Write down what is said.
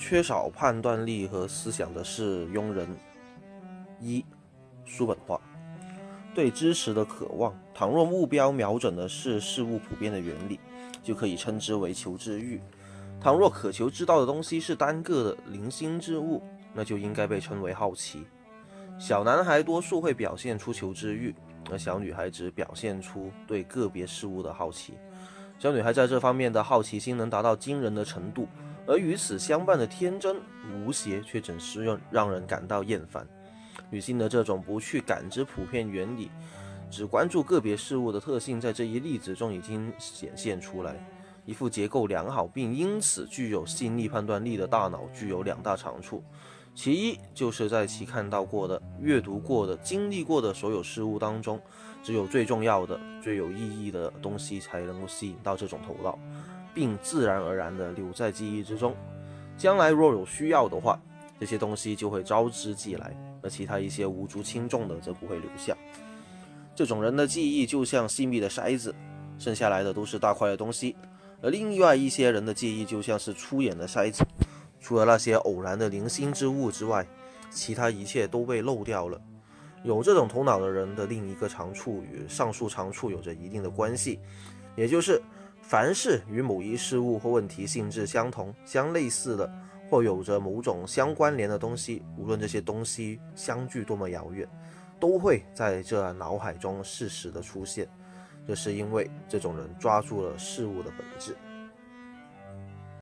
缺少判断力和思想的是庸人。一、书本化，对知识的渴望。倘若目标瞄准的是事物普遍的原理，就可以称之为求知欲；倘若渴求知道的东西是单个的零星之物，那就应该被称为好奇。小男孩多数会表现出求知欲，而小女孩只表现出对个别事物的好奇。小女孩在这方面的好奇心能达到惊人的程度。而与此相伴的天真无邪，却总是让让人感到厌烦。女性的这种不去感知普遍原理，只关注个别事物的特性，在这一例子中已经显现出来。一副结构良好并因此具有吸引力判断力的大脑，具有两大长处：其一，就是在其看到过的、阅读过的、经历过的所有事物当中，只有最重要的、最有意义的东西才能够吸引到这种头脑。并自然而然地留在记忆之中，将来若有需要的话，这些东西就会招之即来，而其他一些无足轻重的则不会留下。这种人的记忆就像细密的筛子，剩下来的都是大块的东西；而另外一些人的记忆就像是粗眼的筛子，除了那些偶然的零星之物之外，其他一切都被漏掉了。有这种头脑的人的另一个长处与上述长处有着一定的关系，也就是。凡是与某一事物或问题性质相同、相类似的，或有着某种相关联的东西，无论这些东西相距多么遥远，都会在这脑海中适时的出现。这是因为这种人抓住了事物的本质。